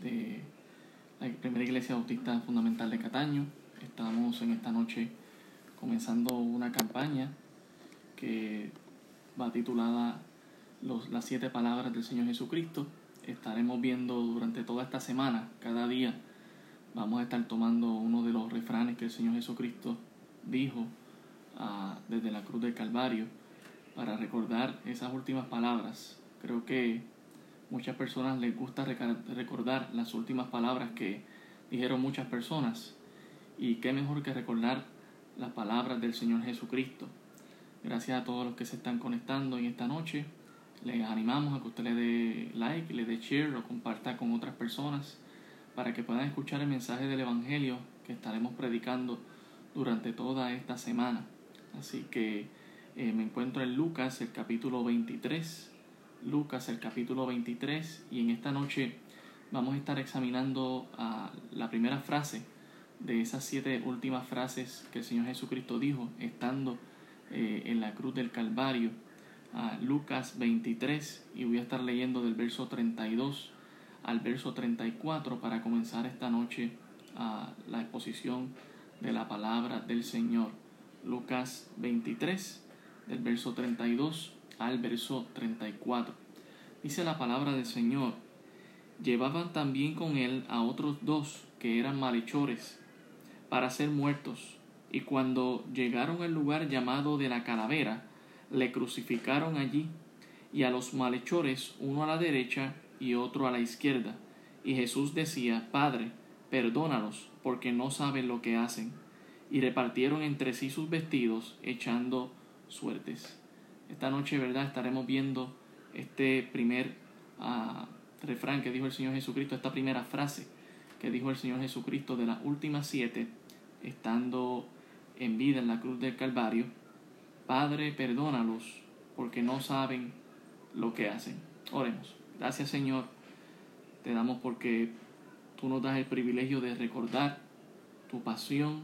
de la primera iglesia bautista fundamental de Cataño. Estamos en esta noche comenzando una campaña que va titulada los, las siete palabras del Señor Jesucristo. Estaremos viendo durante toda esta semana, cada día, vamos a estar tomando uno de los refranes que el Señor Jesucristo dijo ah, desde la cruz del Calvario para recordar esas últimas palabras. Creo que muchas personas les gusta recordar las últimas palabras que dijeron muchas personas y qué mejor que recordar las palabras del Señor Jesucristo. Gracias a todos los que se están conectando en esta noche. Les animamos a que usted le dé like, le dé share o comparta con otras personas para que puedan escuchar el mensaje del Evangelio que estaremos predicando durante toda esta semana. Así que eh, me encuentro en Lucas, el capítulo 23. Lucas, el capítulo 23. Y en esta noche vamos a estar examinando ah, la primera frase de esas siete últimas frases que el Señor Jesucristo dijo estando eh, en la cruz del Calvario. a Lucas 23 y voy a estar leyendo del verso 32 al verso 34 para comenzar esta noche a la exposición de la palabra del Señor. Lucas 23, del verso 32 al verso 34. Dice la palabra del Señor, llevaban también con él a otros dos que eran malhechores para ser muertos, y cuando llegaron al lugar llamado de la calavera, le crucificaron allí, y a los malhechores uno a la derecha y otro a la izquierda. Y Jesús decía, Padre, perdónalos, porque no saben lo que hacen. Y repartieron entre sí sus vestidos, echando suertes. Esta noche, ¿verdad? Estaremos viendo este primer uh, refrán que dijo el Señor Jesucristo, esta primera frase que dijo el Señor Jesucristo de las últimas siete, estando en vida en la cruz del Calvario. Padre, perdónalos, porque no saben lo que hacen. Oremos. Gracias Señor, te damos porque tú nos das el privilegio de recordar tu pasión,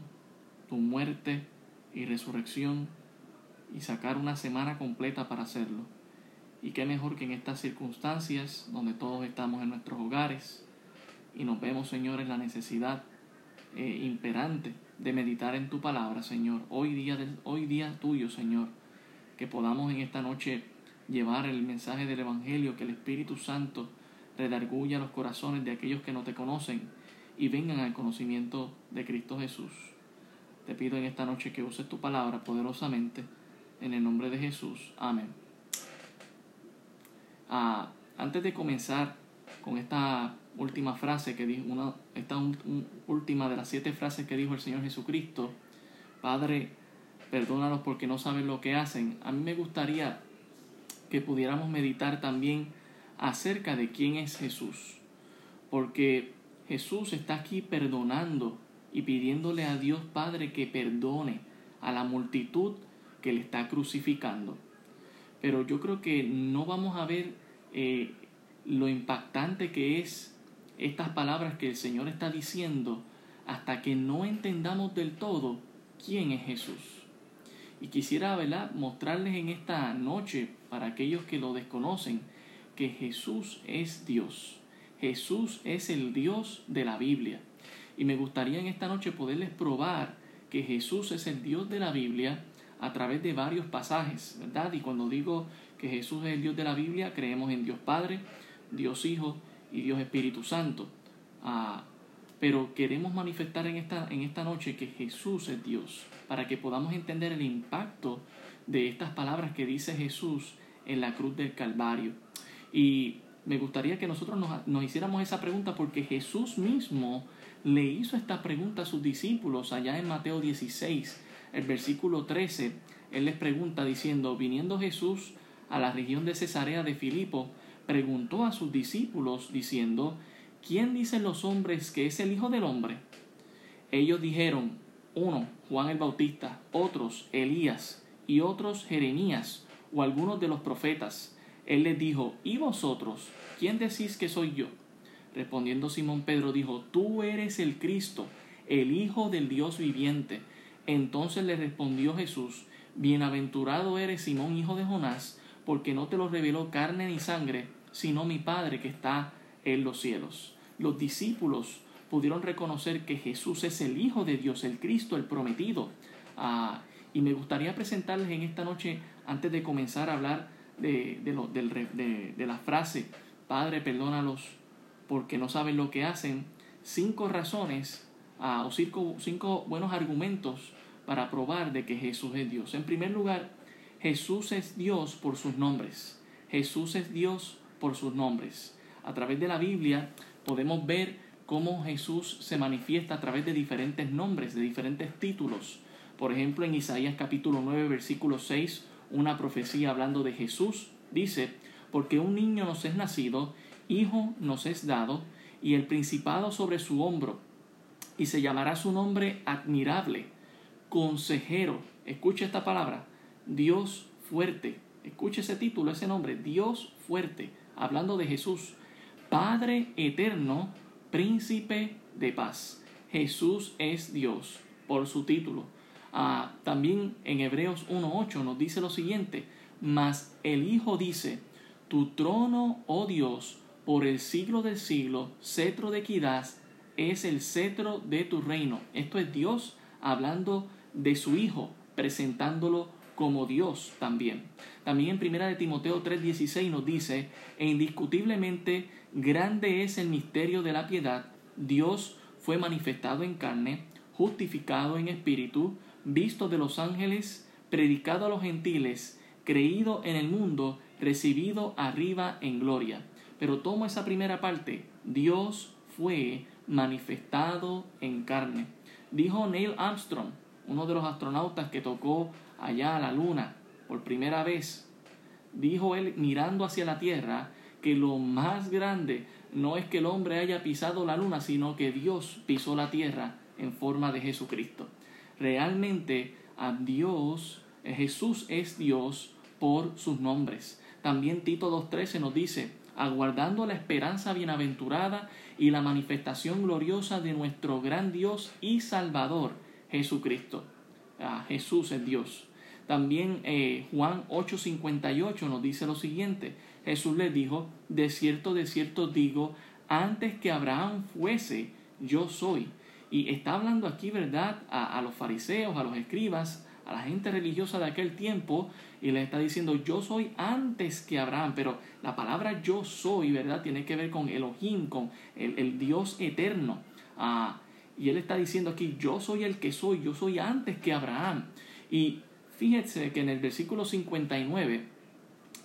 tu muerte y resurrección y sacar una semana completa para hacerlo. Y qué mejor que en estas circunstancias donde todos estamos en nuestros hogares y nos vemos, Señor, en la necesidad eh, imperante de meditar en tu palabra, Señor. Hoy día, hoy día tuyo, Señor, que podamos en esta noche llevar el mensaje del Evangelio, que el Espíritu Santo redarguya los corazones de aquellos que no te conocen y vengan al conocimiento de Cristo Jesús. Te pido en esta noche que uses tu palabra poderosamente, en el nombre de Jesús. Amén. Ah, antes de comenzar con esta última frase que dijo, una, esta última de las siete frases que dijo el Señor Jesucristo, Padre, perdónalos porque no saben lo que hacen. A mí me gustaría que pudiéramos meditar también acerca de quién es Jesús. Porque Jesús está aquí perdonando y pidiéndole a Dios Padre que perdone a la multitud que le está crucificando. Pero yo creo que no vamos a ver eh, lo impactante que es estas palabras que el Señor está diciendo hasta que no entendamos del todo quién es Jesús. Y quisiera ¿verdad? mostrarles en esta noche, para aquellos que lo desconocen, que Jesús es Dios. Jesús es el Dios de la Biblia. Y me gustaría en esta noche poderles probar que Jesús es el Dios de la Biblia a través de varios pasajes, ¿verdad? Y cuando digo que Jesús es el Dios de la Biblia, creemos en Dios Padre, Dios Hijo y Dios Espíritu Santo. Ah, pero queremos manifestar en esta, en esta noche que Jesús es Dios, para que podamos entender el impacto de estas palabras que dice Jesús en la cruz del Calvario. Y me gustaría que nosotros nos, nos hiciéramos esa pregunta porque Jesús mismo le hizo esta pregunta a sus discípulos allá en Mateo 16, el versículo 13. Él les pregunta diciendo, viniendo Jesús a la región de Cesarea de Filipo, preguntó a sus discípulos diciendo, ¿quién dicen los hombres que es el Hijo del Hombre? Ellos dijeron, uno, Juan el Bautista, otros, Elías, y otros, Jeremías, o algunos de los profetas. Él les dijo, ¿y vosotros? ¿Quién decís que soy yo? Respondiendo Simón Pedro dijo, Tú eres el Cristo, el Hijo del Dios viviente. Entonces le respondió Jesús, Bienaventurado eres Simón, hijo de Jonás, porque no te lo reveló carne ni sangre, sino mi Padre que está en los cielos. Los discípulos pudieron reconocer que Jesús es el Hijo de Dios, el Cristo, el prometido. Ah, y me gustaría presentarles en esta noche, antes de comenzar a hablar de, de, de la frase, Padre, perdónalos porque no saben lo que hacen, cinco razones ah, o cinco, cinco buenos argumentos para probar de que Jesús es Dios. En primer lugar, Jesús es Dios por sus nombres. Jesús es Dios por sus nombres. A través de la Biblia podemos ver cómo Jesús se manifiesta a través de diferentes nombres, de diferentes títulos. Por ejemplo, en Isaías capítulo 9, versículo 6, una profecía hablando de Jesús dice, porque un niño nos es nacido, hijo nos es dado, y el principado sobre su hombro, y se llamará su nombre admirable, consejero, escuche esta palabra, Dios fuerte, escuche ese título, ese nombre, Dios fuerte, hablando de Jesús, Padre eterno, príncipe de paz. Jesús es Dios por su título. Ah, también en Hebreos 1.8 nos dice lo siguiente, mas el Hijo dice, tu trono, oh Dios, por el siglo del siglo, cetro de equidad, es el cetro de tu reino. Esto es Dios hablando de su Hijo, presentándolo como Dios también. También en primera de Timoteo 3:16 nos dice, e indiscutiblemente grande es el misterio de la piedad, Dios fue manifestado en carne, justificado en espíritu, visto de los ángeles, predicado a los gentiles, creído en el mundo, recibido arriba en gloria. Pero tomo esa primera parte, Dios fue manifestado en carne. Dijo Neil Armstrong, uno de los astronautas que tocó allá a la luna por primera vez, dijo él mirando hacia la tierra que lo más grande no es que el hombre haya pisado la luna, sino que Dios pisó la tierra en forma de Jesucristo. Realmente a Dios, Jesús es Dios por sus nombres. También Tito 2.13 nos dice, aguardando la esperanza bienaventurada y la manifestación gloriosa de nuestro gran Dios y Salvador, Jesucristo. Ah, Jesús es Dios. También eh, Juan 8:58 nos dice lo siguiente. Jesús le dijo, de cierto, de cierto digo, antes que Abraham fuese, yo soy. Y está hablando aquí, ¿verdad?, a, los fariseos, a los escribas, a la gente religiosa de aquel tiempo y le está diciendo yo soy antes que Abraham, pero la palabra yo soy, ¿verdad? Tiene que ver con Elohim, con el, Dios eterno. Ah, y él está diciendo aquí yo soy el que soy, yo soy antes que Abraham. Y fíjense que en el versículo 59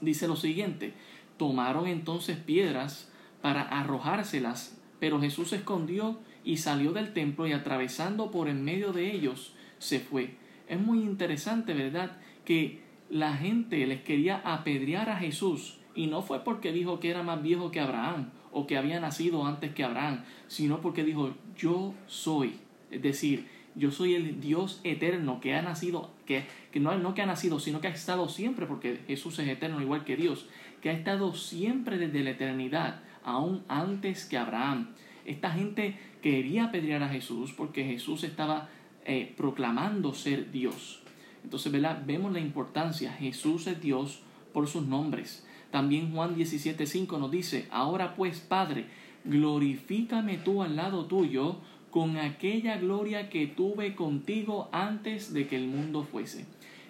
dice lo siguiente, tomaron entonces piedras para arrojárselas, pero Jesús se escondió y salió del templo y atravesando por en medio de ellos se fue. Es muy interesante, ¿verdad? Que la gente les quería apedrear a Jesús y no fue porque dijo que era más viejo que Abraham o que había nacido antes que Abraham, sino porque dijo yo soy. Es decir, yo soy el Dios eterno que ha nacido, que, que no, no que ha nacido, sino que ha estado siempre, porque Jesús es eterno igual que Dios, que ha estado siempre desde la eternidad, aún antes que Abraham. Esta gente quería apedrear a Jesús porque Jesús estaba eh, proclamando ser Dios. Entonces. Vemos la importancia. Jesús es Dios por sus nombres. También Juan 17:5 nos dice, ahora pues, Padre, glorifícame tú al lado tuyo con aquella gloria que tuve contigo antes de que el mundo fuese.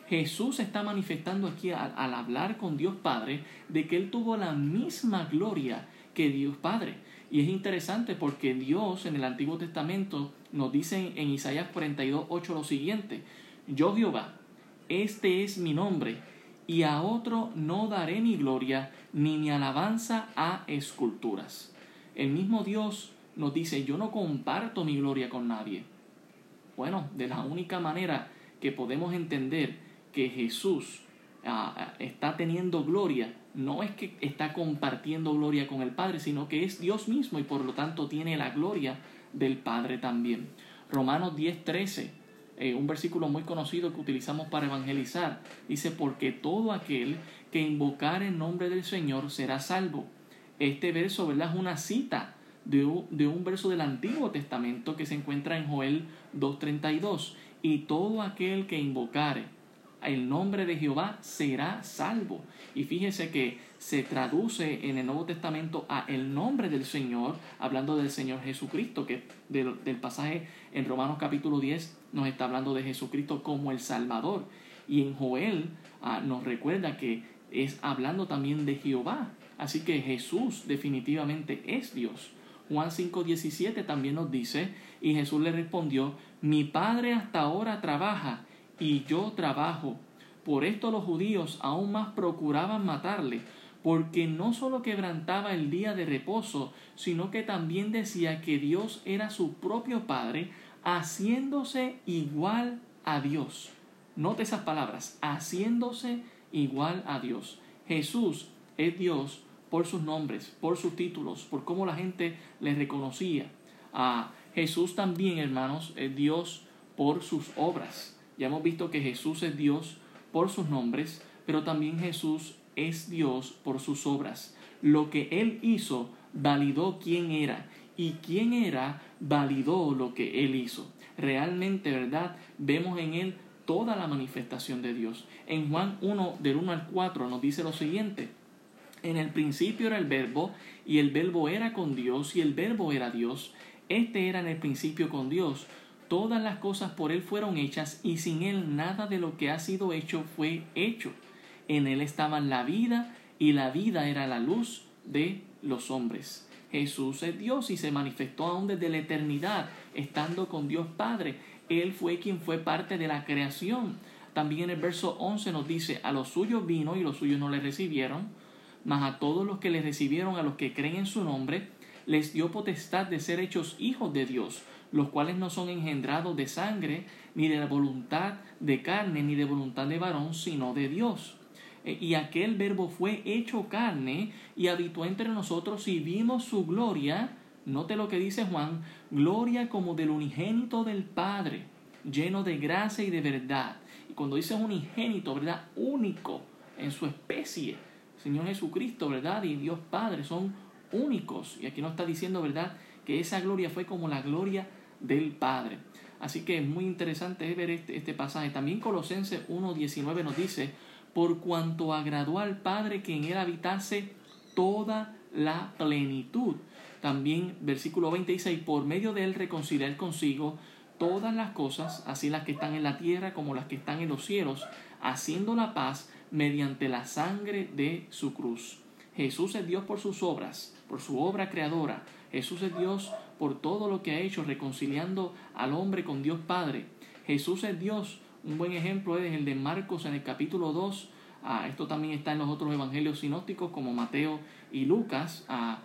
Jesús está manifestando aquí al, al hablar con Dios Padre de que Él tuvo la misma gloria que Dios Padre. Y es interesante porque Dios en el Antiguo Testamento nos dice en Isaías 42, 8 lo siguiente, yo Jehová, este es mi nombre, y a otro no daré mi gloria, ni mi alabanza a esculturas. El mismo Dios nos dice, yo no comparto mi gloria con nadie. Bueno, de la única manera que podemos entender que Jesús ah, ah, está teniendo gloria no es que está compartiendo gloria con el Padre, sino que es Dios mismo y por lo tanto tiene la gloria del Padre también. Romanos 10:13, eh, un versículo muy conocido que utilizamos para evangelizar, dice, porque todo aquel que invocar el nombre del Señor será salvo. Este verso, ¿verdad? Es una cita de un, de un verso del Antiguo Testamento que se encuentra en Joel 2.32. Y todo aquel que invocare el nombre de Jehová será salvo. Y fíjese que se traduce en el Nuevo Testamento a el nombre del Señor, hablando del Señor Jesucristo, que del, pasaje en Romanos capítulo 10 nos está hablando de Jesucristo como el Salvador. Y en Joel ah, nos recuerda que es hablando también de Jehová. Así que Jesús definitivamente es Dios. Juan 5:17 también nos dice, y Jesús le respondió, mi Padre hasta ahora trabaja y yo trabajo. Por esto los judíos aún más procuraban matarle, porque no solo quebrantaba el día de reposo, sino que también decía que Dios era su propio Padre, haciéndose igual a Dios. Note esas palabras, haciéndose igual a Dios. Jesús es Dios por sus nombres, por sus títulos, por cómo la gente le reconocía. A Jesús también, hermanos, es Dios por sus obras. Ya hemos visto que Jesús es Dios por sus nombres, pero también Jesús es Dios por sus obras. Lo que Él hizo validó quién era y quién era validó lo que Él hizo. Realmente, ¿verdad? Vemos en Él toda la manifestación de Dios. En Juan 1, del 1 al 4, nos dice lo siguiente. En el principio era el verbo, y el verbo era con Dios, y el verbo era Dios. Este era en el principio con Dios. Todas las cosas por Él fueron hechas, y sin Él nada de lo que ha sido hecho fue hecho. En Él estaba la vida, y la vida era la luz de los hombres. Jesús es Dios y se manifestó aún desde la eternidad, estando con Dios Padre. Él fue quien fue parte de la creación. También el verso 11 nos dice, a los suyos vino y los suyos no le recibieron, mas a todos los que le recibieron, a los que creen en su nombre, les dio potestad de ser hechos hijos de Dios, los cuales no son engendrados de sangre, ni de la voluntad de carne, ni de voluntad de varón, sino de Dios. Y aquel verbo fue hecho carne y habitó entre nosotros y vimos su gloria, note lo que dice Juan, gloria como del unigénito del Padre, lleno de gracia y de verdad. Y cuando dice unigénito, ¿verdad? Único en su especie. Señor Jesucristo, ¿verdad? Y Dios Padre son únicos. Y aquí nos está diciendo, ¿verdad? Que esa gloria fue como la gloria del Padre. Así que es muy interesante ver este, este pasaje. También Colosenses 1.19 nos dice, por cuanto agradó al Padre que en él habitase toda la plenitud. También versículo 20 dice, y por medio de él reconciliar consigo todas las cosas, así las que están en la tierra como las que están en los cielos, haciendo la paz mediante la sangre de su cruz. Jesús es Dios por sus obras, por su obra creadora. Jesús es Dios por todo lo que ha hecho, reconciliando al hombre con Dios Padre. Jesús es Dios. Un buen ejemplo es el de Marcos en el capítulo 2. Ah, esto también está en los otros evangelios sinópticos como Mateo y Lucas, ah,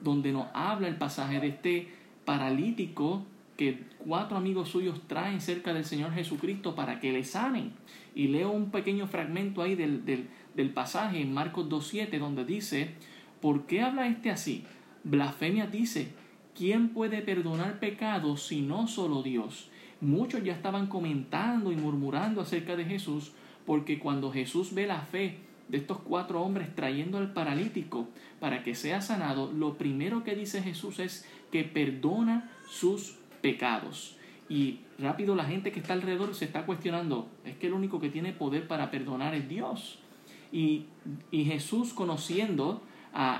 donde nos habla el pasaje de este paralítico que cuatro amigos suyos traen cerca del Señor Jesucristo para que le sanen. Y leo un pequeño fragmento ahí del, del, del pasaje en Marcos 2.7 donde dice, ¿por qué habla este así? Blasfemia dice, ¿quién puede perdonar pecados si no solo Dios? Muchos ya estaban comentando y murmurando acerca de Jesús porque cuando Jesús ve la fe de estos cuatro hombres trayendo al paralítico para que sea sanado, lo primero que dice Jesús es que perdona sus pecados. Y rápido la gente que está alrededor se está cuestionando, es que el único que tiene poder para perdonar es Dios. Y, y Jesús conociendo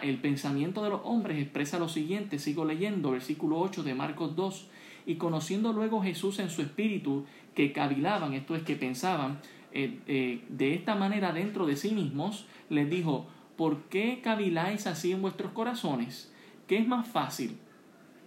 el pensamiento de los hombres expresa lo siguiente, sigo leyendo versículo 8 de Marcos 2, y conociendo luego Jesús en su espíritu que cavilaban, esto es que pensaban, eh, eh, de esta manera dentro de sí mismos, les dijo, ¿por qué caviláis así en vuestros corazones? ¿Qué es más fácil?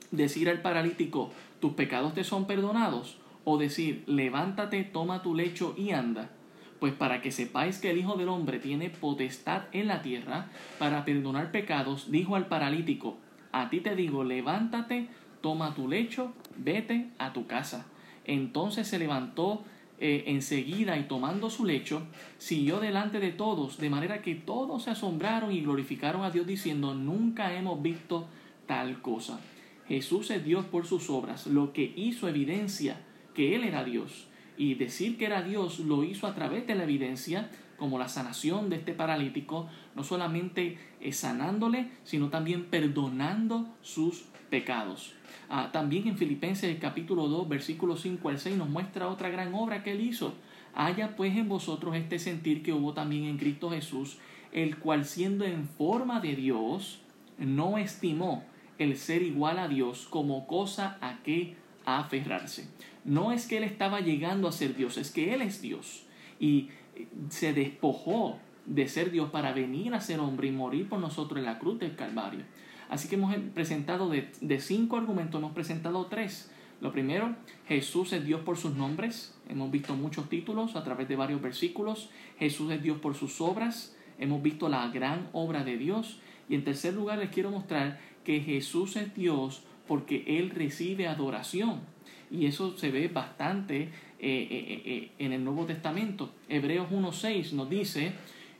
Decir al paralítico, tus pecados te son perdonados, o decir, levántate, toma tu lecho y anda. Pues para que sepáis que el Hijo del Hombre tiene potestad en la tierra para perdonar pecados, dijo al paralítico, a ti te digo, levántate, toma tu lecho, vete a tu casa. Entonces se levantó eh, enseguida y tomando su lecho, siguió delante de todos, de manera que todos se asombraron y glorificaron a Dios diciendo, nunca hemos visto tal cosa. Jesús es Dios por sus obras, lo que hizo evidencia que Él era Dios. Y decir que era Dios lo hizo a través de la evidencia, como la sanación de este paralítico, no solamente sanándole, sino también perdonando sus pecados. Ah, también en Filipenses capítulo 2, versículos 5 al 6 nos muestra otra gran obra que él hizo. Haya pues en vosotros este sentir que hubo también en Cristo Jesús, el cual siendo en forma de Dios, no estimó el ser igual a Dios como cosa a que aferrarse. No es que él estaba llegando a ser Dios, es que él es Dios. Y se despojó de ser Dios para venir a ser hombre y morir por nosotros en la cruz del Calvario. Así que hemos presentado de, cinco argumentos, hemos presentado tres. Lo primero, Jesús es Dios por sus nombres. Hemos visto muchos títulos a través de varios versículos. Jesús es Dios por sus obras. Hemos visto la gran obra de Dios. Y en tercer lugar les quiero mostrar que Jesús es Dios porque Él recibe adoración. Y eso se ve bastante eh, eh, eh, en el Nuevo Testamento. Hebreos 1.6 nos dice,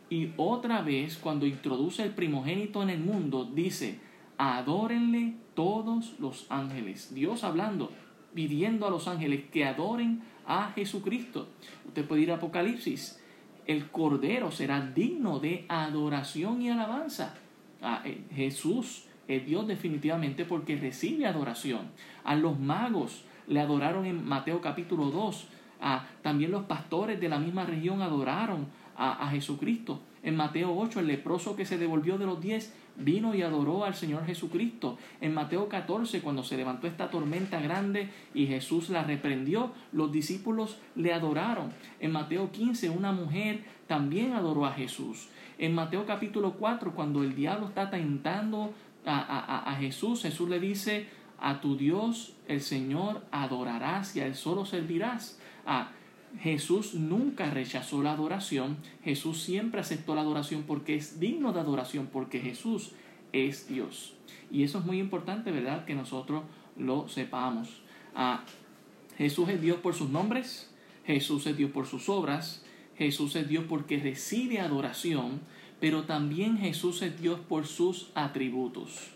y otra vez cuando introduce el primogénito en el mundo, dice, adórenle todos los ángeles. Dios hablando, pidiendo a los ángeles que adoren a Jesucristo. Usted puede ir a Apocalipsis. El Cordero será digno de adoración y alabanza. A eh, Jesús es Dios definitivamente porque recibe adoración. A los magos le adoraron en Mateo capítulo 2. A, también los pastores de la misma región adoraron a, a Jesucristo. En Mateo 8, el leproso que se devolvió de los diez vino y adoró al Señor Jesucristo. En Mateo 14, cuando se levantó esta tormenta grande y Jesús la reprendió, los discípulos le adoraron. En Mateo 15, una mujer también adoró a Jesús. En Mateo capítulo 4, cuando el diablo está tentando a, a, a Jesús, Jesús le dice, a tu Dios el Señor adorarás y a Él solo servirás. A, Jesús nunca rechazó la adoración, Jesús siempre aceptó la adoración porque es digno de adoración, porque Jesús es Dios. Y eso es muy importante, ¿verdad? Que nosotros lo sepamos. Ah, Jesús es Dios por sus nombres, Jesús es Dios por sus obras, Jesús es Dios porque recibe adoración, pero también Jesús es Dios por sus atributos.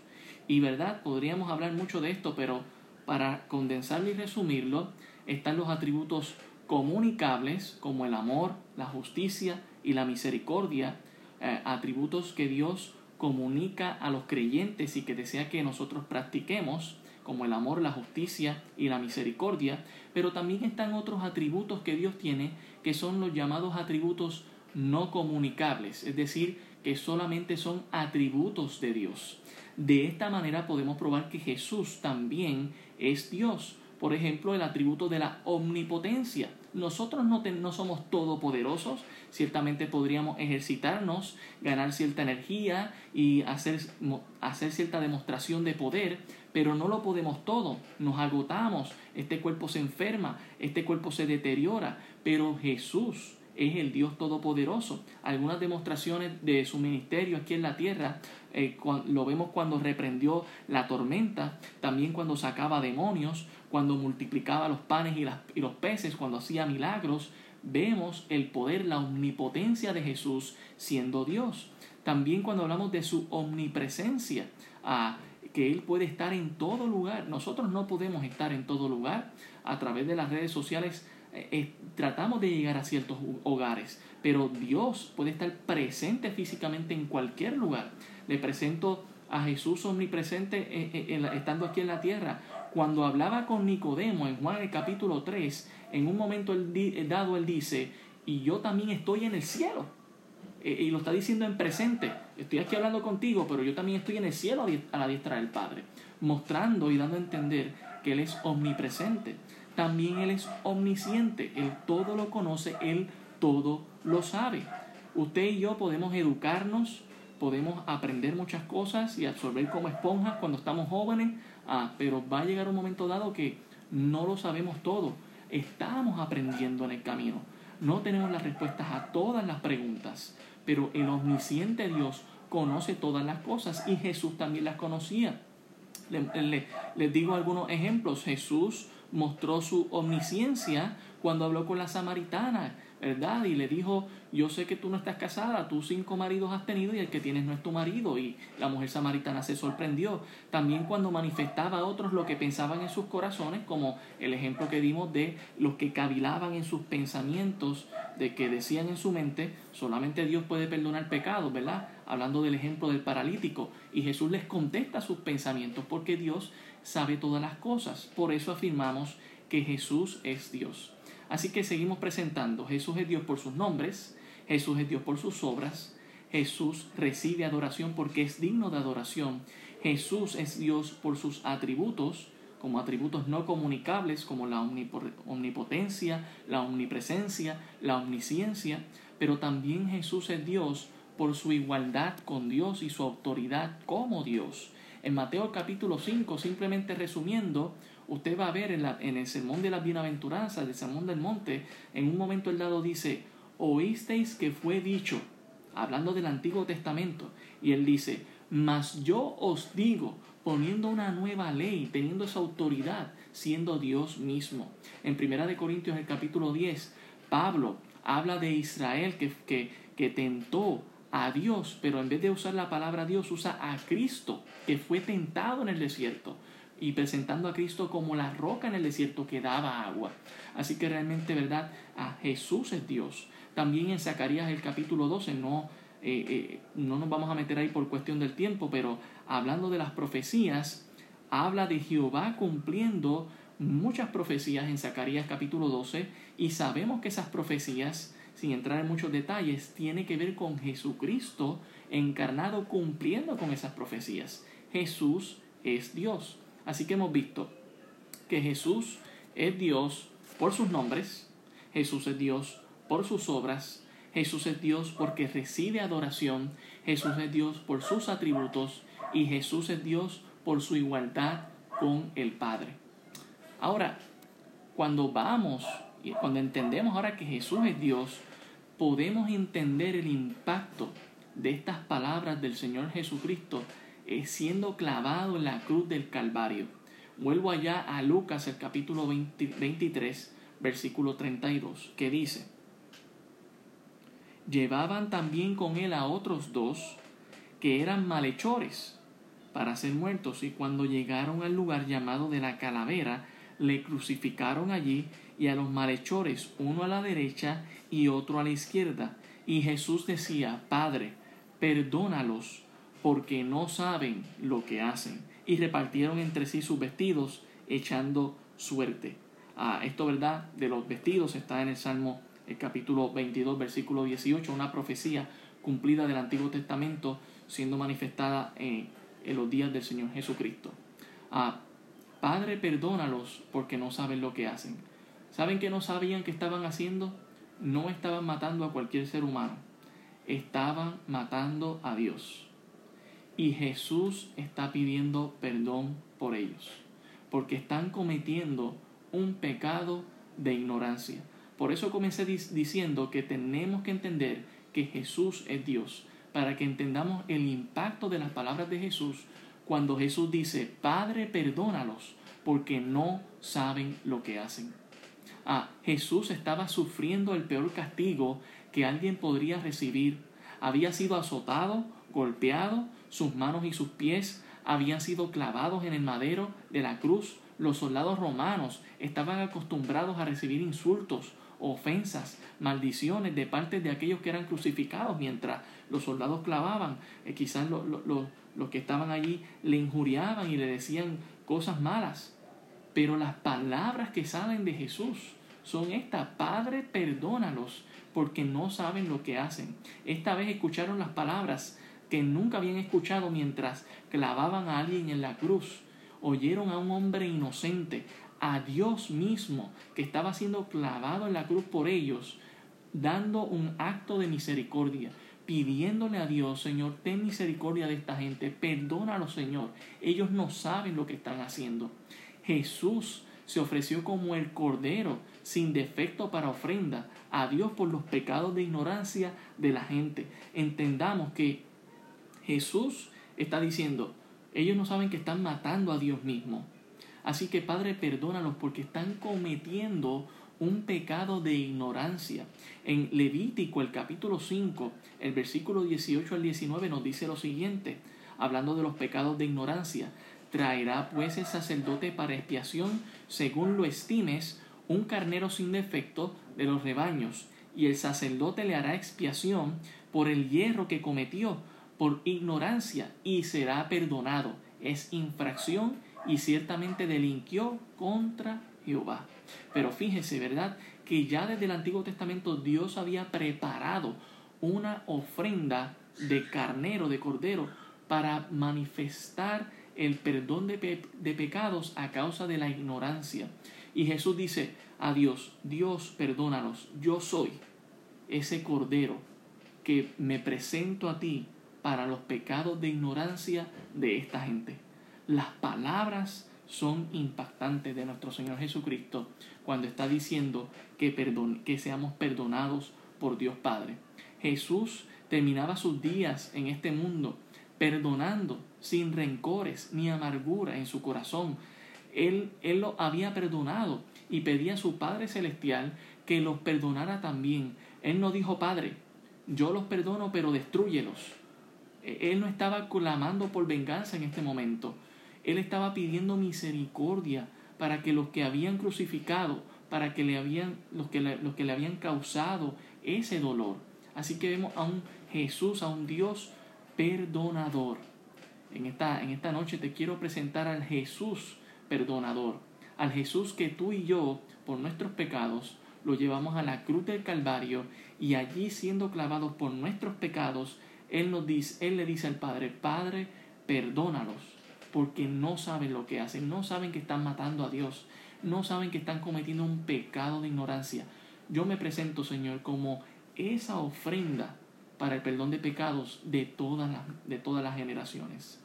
Y verdad, podríamos hablar mucho de esto, pero para condensarlo y resumirlo, están los atributos comunicables como el amor, la justicia y la misericordia, eh, atributos que Dios comunica a los creyentes y que desea que nosotros practiquemos, como el amor, la justicia y la misericordia, pero también están otros atributos que Dios tiene que son los llamados atributos no comunicables, es decir, que solamente son atributos de Dios. De esta manera podemos probar que Jesús también es Dios por ejemplo, el atributo de la omnipotencia. Nosotros no, somos todopoderosos, ciertamente podríamos ejercitarnos, ganar cierta energía y hacer, hacer cierta demostración de poder, pero no lo podemos todo, nos agotamos, este cuerpo se enferma, este cuerpo se deteriora, pero Jesús es el Dios Todopoderoso. Algunas demostraciones de su ministerio aquí en la tierra eh, lo vemos cuando reprendió la tormenta, también cuando sacaba demonios, cuando multiplicaba los panes y, los peces, cuando hacía milagros. Vemos el poder, la omnipotencia de Jesús siendo Dios. También cuando hablamos de su omnipresencia, que Él puede estar en todo lugar. Nosotros no podemos estar en todo lugar. A través de las redes sociales eh, eh, tratamos de llegar a ciertos hogares, pero Dios puede estar presente físicamente en cualquier lugar. Le presento a Jesús omnipresente eh, estando aquí en la tierra. Cuando hablaba con Nicodemo en Juan el capítulo 3, en un momento dado él dice, y yo también estoy en el cielo. y lo está diciendo en presente. Estoy aquí hablando contigo, pero yo también estoy en el cielo a la diestra del Padre. Mostrando y dando a entender que Él es omnipresente. También Él es omnisciente, Él todo lo conoce, Él todo lo sabe. Usted y yo podemos educarnos, podemos aprender muchas cosas y absorber como esponjas cuando estamos jóvenes, ah, pero va a llegar un momento dado que no lo sabemos todo. Estamos aprendiendo en el camino. No tenemos las respuestas a todas las preguntas, pero el omnisciente Dios conoce todas las cosas y Jesús también las conocía. les digo algunos ejemplos. Jesús mostró su omnisciencia cuando habló con la samaritana, ¿verdad? Y le dijo, yo sé que tú no estás casada, tú cinco maridos has tenido y el que tienes no es tu marido. Y la mujer samaritana se sorprendió. También cuando manifestaba a otros lo que pensaban en sus corazones, como el ejemplo que dimos de los que cavilaban en sus pensamientos, de que decían en su mente, solamente Dios puede perdonar pecados, ¿verdad? Hablando del ejemplo del paralítico. Y Jesús les contesta sus pensamientos porque Dios sabe todas las cosas. Por eso afirmamos que Jesús es Dios. Así que seguimos presentando. Jesús es Dios por sus nombres, Jesús es Dios por sus obras, Jesús recibe adoración porque es digno de adoración. Jesús es Dios por sus atributos, como atributos no comunicables como la omnipotencia, la omnipresencia, la omnisciencia, pero también Jesús es Dios por su igualdad con Dios y su autoridad como Dios. En Mateo capítulo 5, simplemente resumiendo, usted va a ver en, el sermón de las bienaventuranzas, del sermón del monte, en un momento el dado dice, oísteis que fue dicho, hablando del Antiguo Testamento, y él dice, mas yo os digo, poniendo una nueva ley, teniendo esa autoridad, siendo Dios mismo. En Primera de Corintios, el capítulo 10, Pablo habla de Israel que, que, que tentó a Dios, pero en vez de usar la palabra Dios, usa a Cristo, que fue tentado en el desierto, y presentando a Cristo como la roca en el desierto que daba agua. Así que realmente, ¿verdad? A Jesús es Dios. También en Zacarías el capítulo 12, no, eh, eh, no nos vamos a meter ahí por cuestión del tiempo, pero hablando de las profecías, habla de Jehová cumpliendo muchas profecías en Zacarías capítulo 12 y sabemos que esas profecías sin entrar en muchos detalles, tiene que ver con Jesucristo encarnado cumpliendo con esas profecías. Jesús es Dios. Así que hemos visto que Jesús es Dios por sus nombres, Jesús es Dios por sus obras, Jesús es Dios porque recibe adoración, Jesús es Dios por sus atributos y Jesús es Dios por su igualdad con el Padre. Ahora, cuando vamos y cuando entendemos ahora que Jesús es Dios, podemos entender el impacto de estas palabras del Señor Jesucristo siendo clavado en la cruz del Calvario. Vuelvo allá a Lucas el capítulo 23, versículo 32, que dice, Llevaban también con él a otros dos que eran malhechores para ser muertos y cuando llegaron al lugar llamado de la calavera, le crucificaron allí y a los malhechores, uno a la derecha y otro a la izquierda. Y Jesús decía, Padre, perdónalos, porque no saben lo que hacen. Y repartieron entre sí sus vestidos, echando suerte. Ah, esto, ¿verdad? De los vestidos está en el Salmo, el capítulo 22, versículo 18, una profecía cumplida del Antiguo Testamento siendo manifestada en, los días del Señor Jesucristo. Ah, Padre, perdónalos porque no saben lo que hacen. ¿Saben que no sabían que estaban haciendo? No estaban matando a cualquier ser humano, estaban matando a Dios. Y Jesús está pidiendo perdón por ellos, porque están cometiendo un pecado de ignorancia. Por eso comencé diciendo que tenemos que entender que Jesús es Dios, para que entendamos el impacto de las palabras de Jesús cuando Jesús dice, Padre, perdónalos, porque no saben lo que hacen. Ah, Jesús estaba sufriendo el peor castigo que alguien podría recibir. Había sido azotado, golpeado, sus manos y sus pies habían sido clavados en el madero de la cruz. Los soldados romanos estaban acostumbrados a recibir insultos, ofensas, maldiciones de parte de aquellos que eran crucificados mientras los soldados clavaban. Eh, quizás los que estaban allí le injuriaban y le decían cosas malas. Pero las palabras que salen de Jesús son estas, Padre, perdónalos porque no saben lo que hacen. Esta vez escucharon las palabras que nunca habían escuchado mientras clavaban a alguien en la cruz. Oyeron a un hombre inocente, a Dios mismo, que estaba siendo clavado en la cruz por ellos, dando un acto de misericordia, pidiéndole a Dios, Señor, ten misericordia de esta gente, perdónalo, Señor. Ellos no saben lo que están haciendo. Jesús se ofreció como el Cordero sin defecto para ofrenda a Dios por los pecados de ignorancia de la gente. Entendamos que Jesús está diciendo, ellos no saben que están matando a Dios mismo. Así que Padre, perdónalos porque están cometiendo un pecado de ignorancia. En Levítico, el capítulo 5, el versículo 18 al 19 nos dice lo siguiente, hablando de los pecados de ignorancia. Traerá pues el sacerdote para expiación, según lo estimes, un carnero sin defecto de los rebaños, y el sacerdote le hará expiación por el hierro que cometió, por ignorancia, y será perdonado. Es infracción y ciertamente delinquió contra Jehová. Pero fíjese, ¿verdad? Que ya desde el Antiguo Testamento Dios había preparado una ofrenda de carnero, de cordero, para manifestar el perdón de, de pecados a causa de la ignorancia. Y Jesús dice a Dios, Dios perdónalos, yo soy ese cordero que me presento a ti para los pecados de ignorancia de esta gente. Las palabras son impactantes de nuestro Señor Jesucristo cuando está diciendo que, que seamos perdonados por Dios Padre. Jesús terminaba sus días en este mundo perdonando sin rencores ni amargura en su corazón. Él, él lo había perdonado y pedía a su Padre Celestial que los perdonara también. Él no dijo, Padre, yo los perdono, pero destruyelos. E, él no estaba clamando por venganza en este momento. Él estaba pidiendo misericordia para que los que habían crucificado, para que le habían, los que le, los que le habían causado ese dolor. Así que vemos a un Jesús, a un Dios perdonador. En esta, en esta noche te quiero presentar al Jesús perdonador, al Jesús que tú y yo, por nuestros pecados, lo llevamos a la cruz del Calvario y allí siendo clavados por nuestros pecados, Él nos dice, Él le dice al Padre, Padre, perdónalos, porque no saben lo que hacen, no saben que están matando a Dios, no saben que están cometiendo un pecado de ignorancia. Yo me presento, Señor, como esa ofrenda para el perdón de pecados de todas las, de todas las generaciones.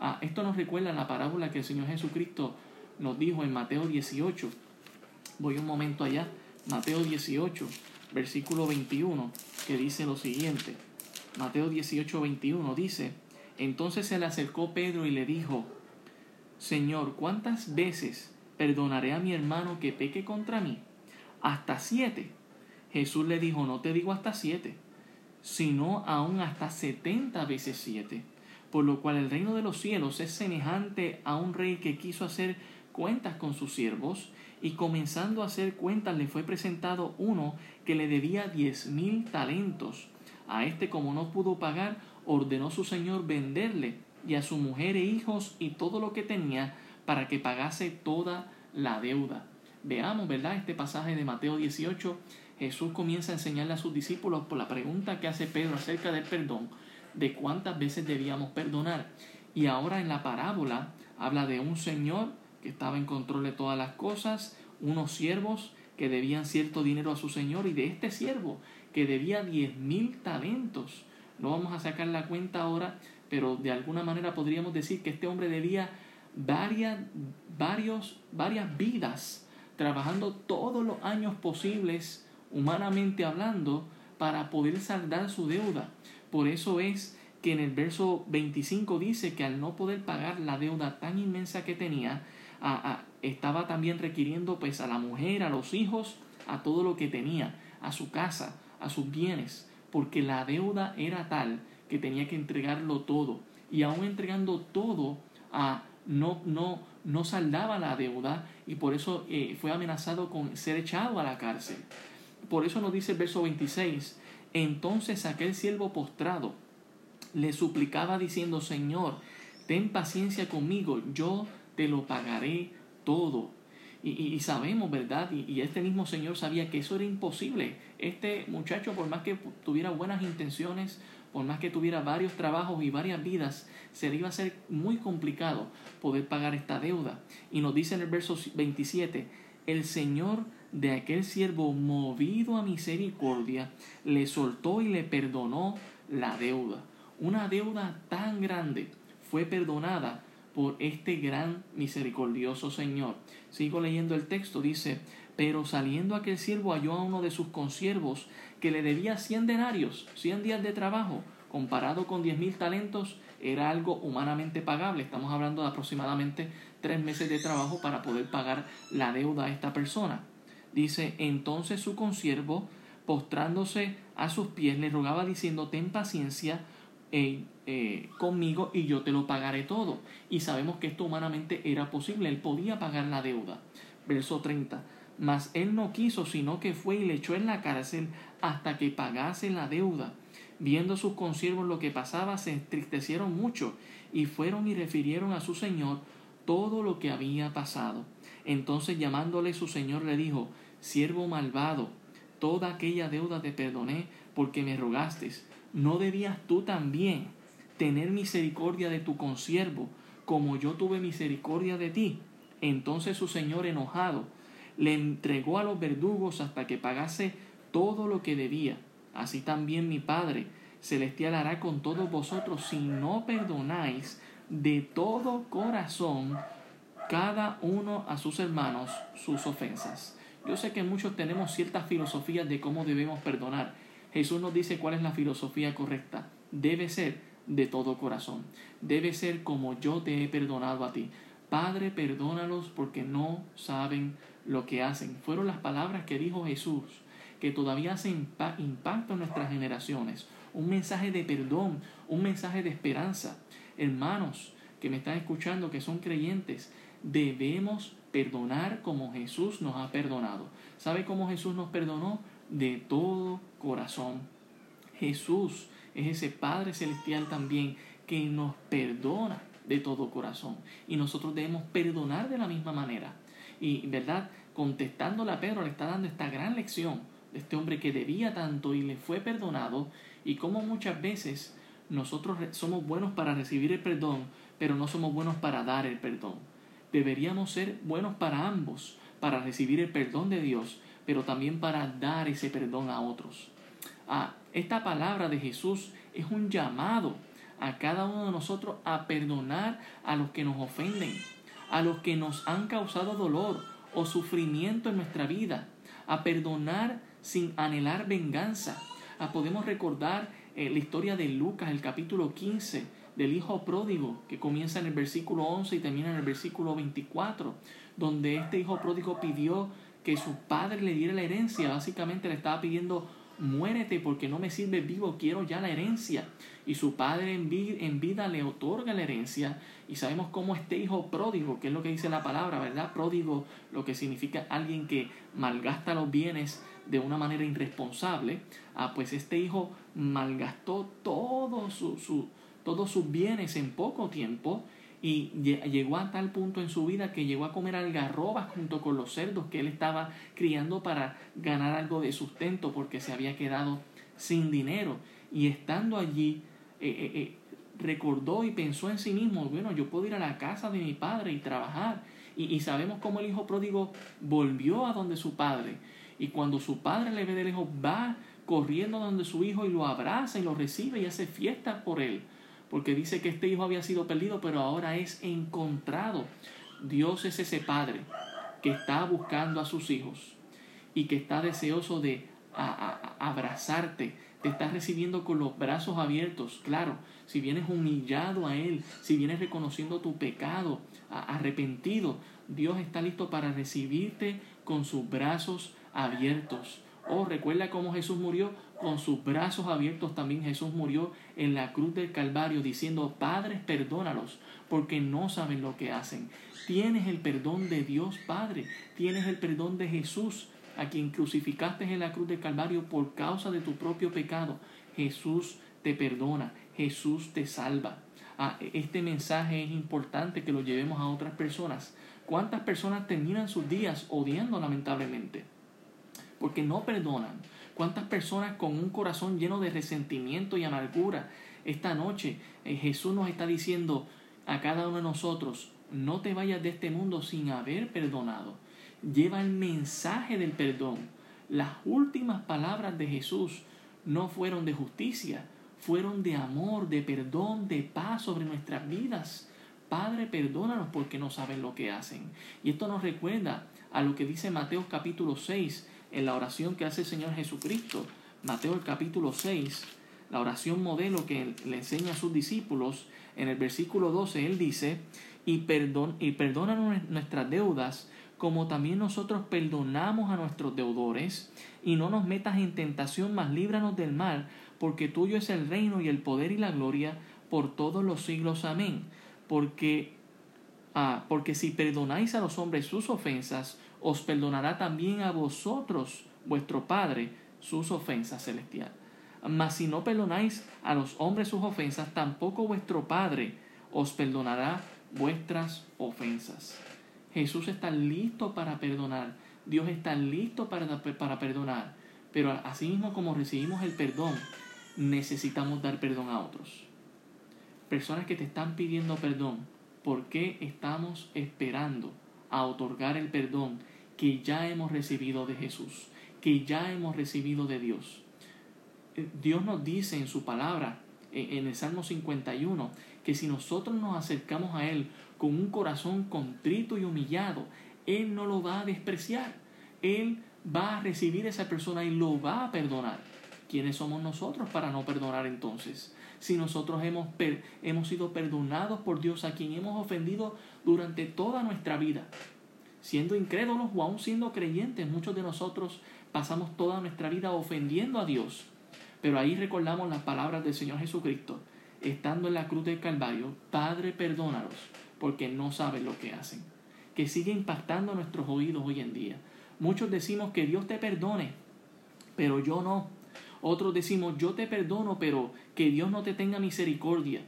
Ah, esto nos recuerda la parábola que el Señor Jesucristo nos dijo en Mateo 18. Voy un momento allá. Mateo 18, versículo 21, que dice lo siguiente. Mateo 18, 21 dice, entonces se le acercó Pedro y le dijo, Señor, ¿cuántas veces perdonaré a mi hermano que peque contra mí? Hasta siete. Jesús le dijo, no te digo hasta siete, sino aún hasta setenta veces siete. Por lo cual el reino de los cielos es semejante a un rey que quiso hacer cuentas con sus siervos, y comenzando a hacer cuentas le fue presentado uno que le debía diez mil talentos. A este como no pudo pagar, ordenó su señor venderle y a su mujer e hijos y todo lo que tenía para que pagase toda la deuda. Veamos, ¿verdad? Este pasaje de Mateo 18 Jesús comienza a enseñarle a sus discípulos por la pregunta que hace Pedro acerca del perdón, de cuántas veces debíamos perdonar. Y ahora en la parábola habla de un señor que estaba en control de todas las cosas, unos siervos que debían cierto dinero a su señor y de este siervo que debía diez mil talentos. No vamos a sacar la cuenta ahora, pero de alguna manera podríamos decir que este hombre debía varias, varios, varias vidas, trabajando todos los años posibles humanamente hablando, para poder saldar su deuda. Por eso es que en el verso 25 dice que al no poder pagar la deuda tan inmensa que tenía, estaba también requiriendo pues a la mujer, a los hijos, a todo lo que tenía, a su casa, a sus bienes, porque la deuda era tal que tenía que entregarlo todo. Y aún entregando todo, a, no, no, no saldaba la deuda y por eso eh, fue amenazado con ser echado a la cárcel. Por eso nos dice el verso 26, entonces aquel siervo postrado le suplicaba diciendo, Señor, ten paciencia conmigo, yo te lo pagaré todo. Y, sabemos, ¿verdad? Y, y, este mismo Señor sabía que eso era imposible. Este muchacho, por más que tuviera buenas intenciones, por más que tuviera varios trabajos y varias vidas, se le iba a ser muy complicado poder pagar esta deuda. Y nos dice en el verso 27, el Señor de aquel siervo movido a misericordia, le soltó y le perdonó la deuda. Una deuda tan grande fue perdonada por este gran misericordioso Señor. Sigo leyendo el texto, dice, pero saliendo aquel siervo halló a uno de sus consiervos que le debía cien denarios, cien días de trabajo, comparado con diez mil talentos, era algo humanamente pagable. Estamos hablando de aproximadamente tres meses de trabajo para poder pagar la deuda a esta persona. Dice, entonces su consiervo, postrándose a sus pies, le rogaba diciendo, ten paciencia eh, eh, conmigo y yo te lo pagaré todo. Y sabemos que esto humanamente era posible, él podía pagar la deuda. Verso 30. Mas él no quiso, sino que fue y le echó en la cárcel hasta que pagase la deuda. Viendo sus consiervos lo que pasaba, se entristecieron mucho y fueron y refirieron a su señor todo lo que había pasado. Entonces llamándole su señor le dijo, siervo malvado, toda aquella deuda te perdoné porque me rogaste. ¿no debías tú también tener misericordia de tu consiervo, como yo tuve misericordia de ti? Entonces su señor enojado le entregó a los verdugos hasta que pagase todo lo que debía. Así también mi Padre celestial hará con todos vosotros si no perdonáis de todo corazón cada uno a sus hermanos sus ofensas. Yo sé que muchos tenemos ciertas filosofías de cómo debemos perdonar. Jesús nos dice cuál es la filosofía correcta. Debe ser de todo corazón. Debe ser como yo te he perdonado a ti. Padre, perdónalos porque no saben lo que hacen. Fueron las palabras que dijo Jesús, que todavía hacen impacto en nuestras generaciones. Un mensaje de perdón, un mensaje de esperanza. Hermanos que me están escuchando, que son creyentes, debemos perdonar como Jesús nos ha perdonado. ¿Sabe cómo Jesús nos perdonó? De todo corazón. Jesús es ese Padre Celestial también que nos perdona de todo corazón. Y nosotros debemos perdonar de la misma manera. Y, ¿verdad? Contestándole a Pedro, le está dando esta gran lección de este hombre que debía tanto y le fue perdonado. Y como muchas veces nosotros somos buenos para recibir el perdón, pero no somos buenos para dar el perdón. Deberíamos ser buenos para ambos, para recibir el perdón de Dios, pero también para dar ese perdón a otros. Ah, esta palabra de Jesús es un llamado a cada uno de nosotros a perdonar a los que nos ofenden, a los que nos han causado dolor o sufrimiento en nuestra vida, a perdonar sin anhelar venganza. Ah, podemos recordar eh, la historia de Lucas, el capítulo 15, del hijo pródigo, que comienza en el versículo 11 y termina en el versículo 24, donde este hijo pródigo pidió que su padre le diera la herencia, básicamente le estaba pidiendo muérete porque no me sirve vivo, quiero ya la herencia. Y su padre en vida, le otorga la herencia. Y sabemos cómo este hijo pródigo, que es lo que dice la palabra, ¿verdad? Pródigo, lo que significa alguien que malgasta los bienes de una manera irresponsable. Ah, pues este hijo malgastó todo su, su, todos sus bienes en poco tiempo y llegó a tal punto en su vida que llegó a comer algarrobas junto con los cerdos que él estaba criando para ganar algo de sustento porque se había quedado sin dinero. Y estando allí, eh, eh, eh, recordó y pensó en sí mismo, bueno, yo puedo ir a la casa de mi padre y trabajar. Y, y sabemos cómo el hijo pródigo volvió a donde su padre. Y cuando su padre le ve de lejos, va corriendo donde su hijo y lo abraza y lo recibe y hace fiesta por él porque dice que este hijo había sido perdido, pero ahora es encontrado. Dios es ese padre que está buscando a sus hijos y que está deseoso de abrazarte, te está recibiendo con los brazos abiertos. Claro, si vienes humillado a Él, si vienes reconociendo tu pecado, arrepentido, Dios está listo para recibirte con sus brazos abiertos. Oh, recuerda cómo Jesús murió con sus brazos abiertos. También Jesús murió en la cruz del Calvario diciendo, Padres, perdónalos, porque no saben lo que hacen. Tienes el perdón de Dios Padre, tienes el perdón de Jesús, a quien crucificaste en la cruz del Calvario por causa de tu propio pecado. Jesús te perdona, Jesús te salva. Ah, este mensaje es importante que lo llevemos a otras personas. ¿Cuántas personas terminan sus días odiando lamentablemente? porque no perdonan. ¿Cuántas personas con un corazón lleno de resentimiento y amargura? Esta noche eh, Jesús nos está diciendo a cada uno de nosotros, no te vayas de este mundo sin haber perdonado. Lleva el mensaje del perdón. Las últimas palabras de Jesús no fueron de justicia, fueron de amor, de perdón, de paz sobre nuestras vidas. Padre, perdónanos porque no saben lo que hacen. Y esto nos recuerda a lo que dice Mateo capítulo 6, en la oración que hace el Señor Jesucristo, Mateo el capítulo 6, la oración modelo que le enseña a sus discípulos, en el versículo 12 él dice, y, perdón, y perdona nuestras deudas como también nosotros perdonamos a nuestros deudores, y no nos metas en tentación, mas líbranos del mal, porque tuyo es el reino y el poder y la gloria por todos los siglos. Amén. Porque, ah, porque si perdonáis a los hombres sus ofensas, os perdonará también a vosotros, vuestro Padre, sus ofensas celestiales. Mas si no perdonáis a los hombres sus ofensas, tampoco vuestro Padre os perdonará vuestras ofensas. Jesús está listo para perdonar. Dios está listo para, para perdonar. Pero así mismo como recibimos el perdón, necesitamos dar perdón a otros. Personas que te están pidiendo perdón, ¿por qué estamos esperando a otorgar el perdón que ya hemos recibido de Jesús, que ya hemos recibido de Dios? Eh, Dios nos dice en su palabra, en el Salmo 51, que si nosotros nos acercamos a Él con un corazón contrito y humillado, Él no lo va a despreciar. Él va a recibir a esa persona y lo va a perdonar. ¿Quiénes somos nosotros para no perdonar entonces? Si nosotros hemos, hemos sido perdonados por Dios a quien hemos ofendido durante toda nuestra vida, siendo incrédulos o aún siendo creyentes, muchos de nosotros pasamos toda nuestra vida ofendiendo a Dios. Pero ahí recordamos las palabras del Señor Jesucristo, estando en la cruz del Calvario, Padre, perdónalos, porque no saben lo que hacen. Que sigue impactando nuestros oídos hoy en día. Muchos decimos que Dios te perdone, pero yo no. Otros decimos, yo te perdono, pero que Dios no te tenga misericordia.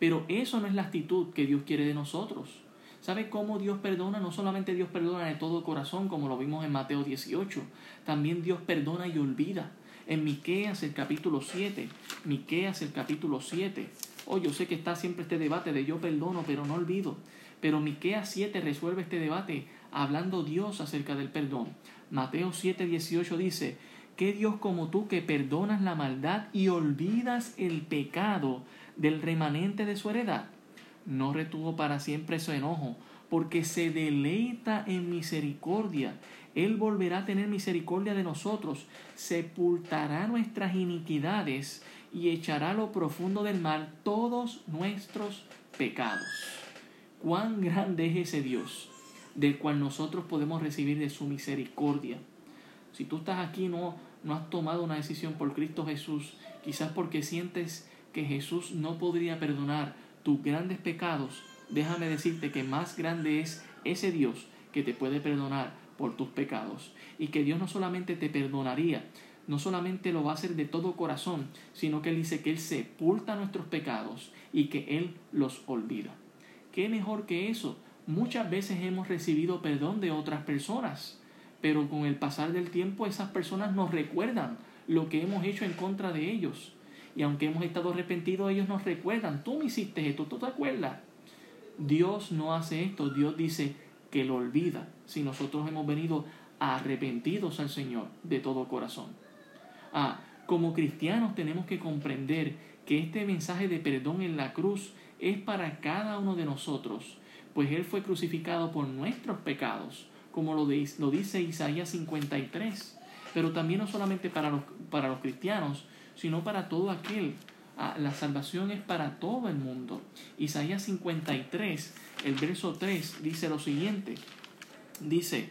Pero eso no es la actitud que Dios quiere de nosotros. ¿Sabe cómo Dios perdona? No solamente Dios perdona de todo corazón, como lo vimos en Mateo 18, también Dios perdona y olvida. En Miqueas el capítulo 7, Miqueas el capítulo 7. Oh, yo sé que está siempre este debate de yo perdono, pero no olvido. Pero Miqueas 7 resuelve este debate hablando Dios acerca del perdón. Mateo 7, 18 dice, ¿qué Dios como tú que perdonas la maldad y olvidas el pecado del remanente de su heredad? No retuvo para siempre su enojo, porque se deleita en misericordia. Él volverá a tener misericordia de nosotros, sepultará nuestras iniquidades y echará a lo profundo del mar todos nuestros pecados. Cuán grande es ese Dios del cual nosotros podemos recibir de su misericordia. Si tú estás aquí no no has tomado una decisión por Cristo Jesús, quizás porque sientes que Jesús no podría perdonar tus grandes pecados, déjame decirte que más grande es ese Dios que te puede perdonar por tus pecados y que Dios no solamente te perdonaría, no solamente lo va a hacer de todo corazón, sino que Él dice que Él sepulta nuestros pecados y que Él los olvida. ¿Qué mejor que eso? Muchas veces hemos recibido perdón de otras personas, pero con el pasar del tiempo esas personas nos recuerdan lo que hemos hecho en contra de ellos. Y aunque hemos estado arrepentidos, ellos nos recuerdan, tú me hiciste esto, tú te acuerdas. Dios no hace esto, Dios dice que lo olvida si nosotros hemos venido arrepentidos al Señor de todo corazón. Ah, como cristianos tenemos que comprender que este mensaje de perdón en la cruz es para cada uno de nosotros pues Él fue crucificado por nuestros pecados, como lo, dice Isaías 53. Pero también no solamente para los, para los cristianos, sino para todo aquel. Ah, la salvación es para todo el mundo. Isaías 53, el verso 3, dice lo siguiente. Dice,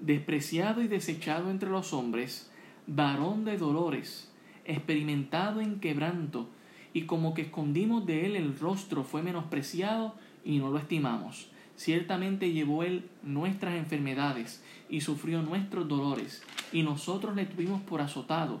despreciado y desechado entre los hombres, varón de dolores, experimentado en quebranto, y como que escondimos de él el rostro, fue menospreciado y no lo estimamos. Ciertamente llevó Él nuestras enfermedades y sufrió nuestros dolores, y nosotros le tuvimos por azotado,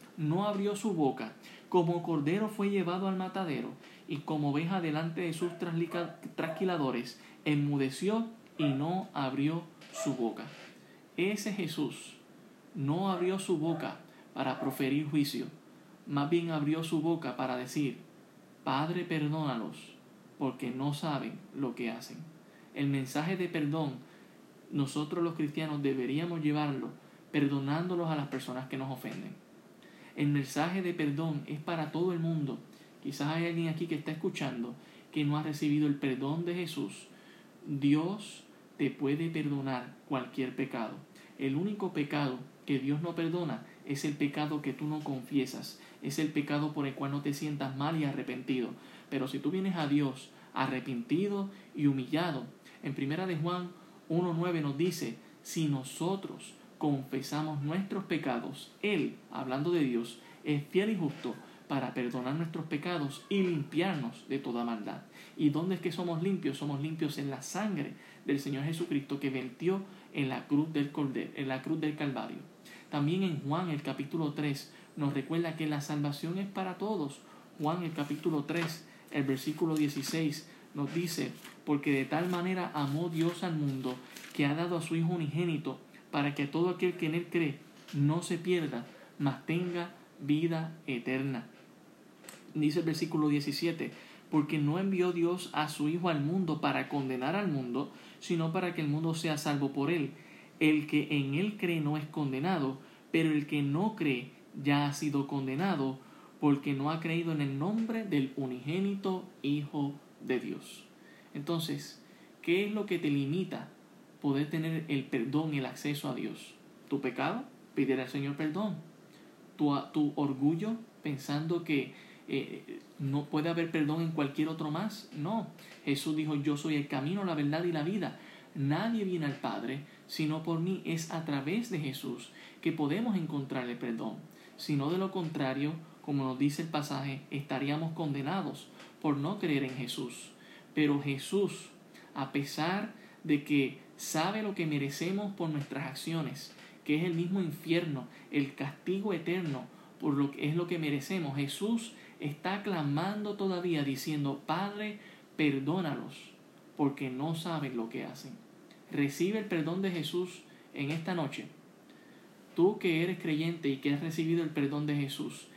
no abrió su boca. Como cordero fue llevado al matadero, y como oveja delante de sus trasquiladores, enmudeció y no abrió su boca. Ese Jesús no abrió su boca para proferir juicio, más bien abrió su boca para decir, Padre, perdónalos, porque no saben lo que hacen. El mensaje de perdón, nosotros los cristianos deberíamos llevarlo perdonándolos a las personas que nos ofenden. El mensaje de perdón es para todo el mundo. Quizás hay alguien aquí que está escuchando que no ha recibido el perdón de Jesús. Dios te puede perdonar cualquier pecado. El único pecado que Dios no perdona es el pecado que tú no confiesas, es el pecado por el cual no te sientas mal y arrepentido. Pero si tú vienes a Dios arrepentido y humillado, en primera de Juan 1.9 nos dice, si nosotros confesamos nuestros pecados, Él, hablando de Dios, es fiel y justo para perdonar nuestros pecados y limpiarnos de toda maldad. ¿Y dónde es que somos limpios? Somos limpios en la sangre del Señor Jesucristo que vertió en la cruz del Cordero, en la cruz del Calvario. También en Juan el capítulo 3 nos recuerda que la salvación es para todos. Juan el capítulo 3, el versículo 16 nos dice, porque de tal manera amó Dios al mundo que ha dado a su Hijo unigénito para que todo aquel que en él cree no se pierda, mas tenga vida eterna. Dice el versículo 17, porque no envió Dios a su Hijo al mundo para condenar al mundo, sino para que el mundo sea salvo por él. El que en él cree no es condenado, pero el que no cree ya ha sido condenado, porque no ha creído en el nombre del unigénito Hijo de Dios. Entonces, ¿qué es lo que te limita poder tener el perdón y el acceso a Dios? ¿Tu pecado? Pedir al Señor perdón. ¿Tu, tu orgullo pensando que eh, no puede haber perdón en cualquier otro más? No. Jesús dijo, yo soy el camino, la verdad y la vida. Nadie viene al Padre sino por mí. Es a través de Jesús que podemos encontrar el perdón. Si no de lo contrario, como nos dice el pasaje, estaríamos condenados por no creer en Jesús. Pero Jesús, a pesar de que sabe lo que merecemos por nuestras acciones, que es el mismo infierno, el castigo eterno, por lo que es lo que merecemos, Jesús está clamando todavía diciendo, Padre, perdónalos, porque no saben lo que hacen. Recibe el perdón de Jesús en esta noche. Tú que eres creyente y que has recibido el perdón de Jesús,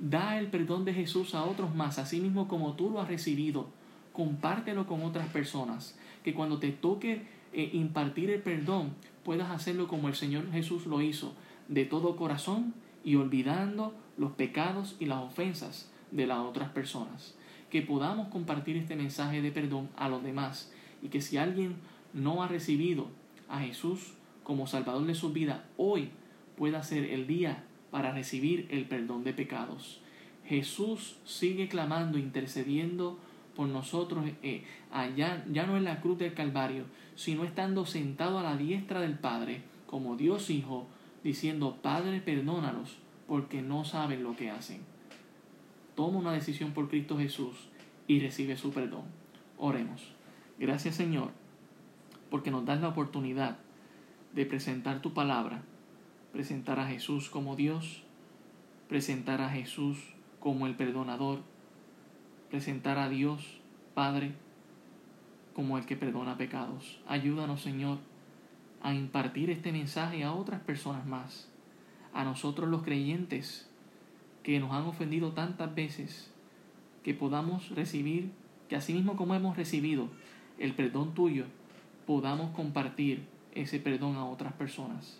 Da el perdón de Jesús a otros más, así mismo como tú lo has recibido. Compártelo con otras personas. Que cuando te toque eh, impartir el perdón, puedas hacerlo como el Señor Jesús lo hizo, de todo corazón y olvidando los pecados y las ofensas de las otras personas. Que podamos compartir este mensaje de perdón a los demás y que si alguien no ha recibido a Jesús como Salvador de su vida, hoy pueda ser el día para recibir el perdón de pecados. Jesús sigue clamando, intercediendo por nosotros eh, allá, ya no en la cruz del Calvario, sino estando sentado a la diestra del Padre, como Dios Hijo, diciendo, Padre, perdónalos, porque no saben lo que hacen. Toma una decisión por Cristo Jesús y recibe su perdón. Oremos. Gracias Señor, porque nos das la oportunidad de presentar tu palabra presentar a Jesús como Dios, presentar a Jesús como el perdonador, presentar a Dios, Padre, como el que perdona pecados. Ayúdanos, Señor, a impartir este mensaje a otras personas más, a nosotros los creyentes que nos han ofendido tantas veces, que podamos recibir, que así mismo como hemos recibido el perdón tuyo, podamos compartir ese perdón a otras personas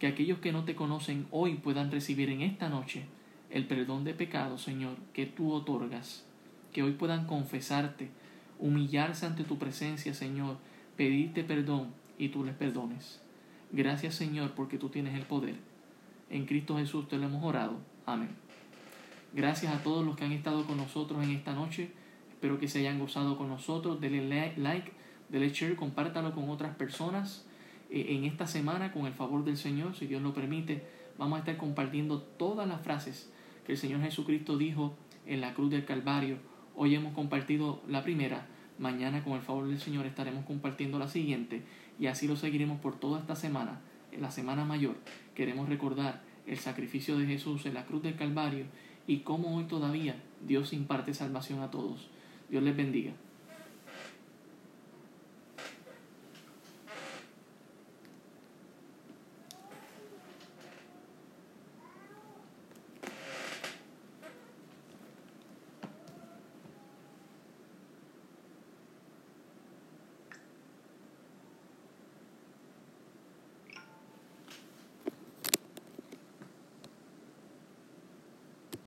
que aquellos que no te conocen hoy puedan recibir en esta noche el perdón de pecados, Señor, que tú otorgas, que hoy puedan confesarte, humillarse ante tu presencia, Señor, pedirte perdón y tú les perdones. Gracias, Señor, porque tú tienes el poder. En Cristo Jesús te lo hemos orado. Amén. Gracias a todos los que han estado con nosotros en esta noche. Espero que se hayan gozado con nosotros. Denle like, denle share, compártalo con otras personas. Eh, en esta semana, con el favor del Señor, si Dios lo permite, vamos a estar compartiendo todas las frases que el Señor Jesucristo dijo en la cruz del Calvario. Hoy hemos compartido la primera, mañana con el favor del Señor estaremos compartiendo la siguiente y así lo seguiremos por toda esta semana. En la semana mayor queremos recordar el sacrificio de Jesús en la cruz del Calvario y cómo hoy todavía Dios imparte salvación a todos. Dios les bendiga.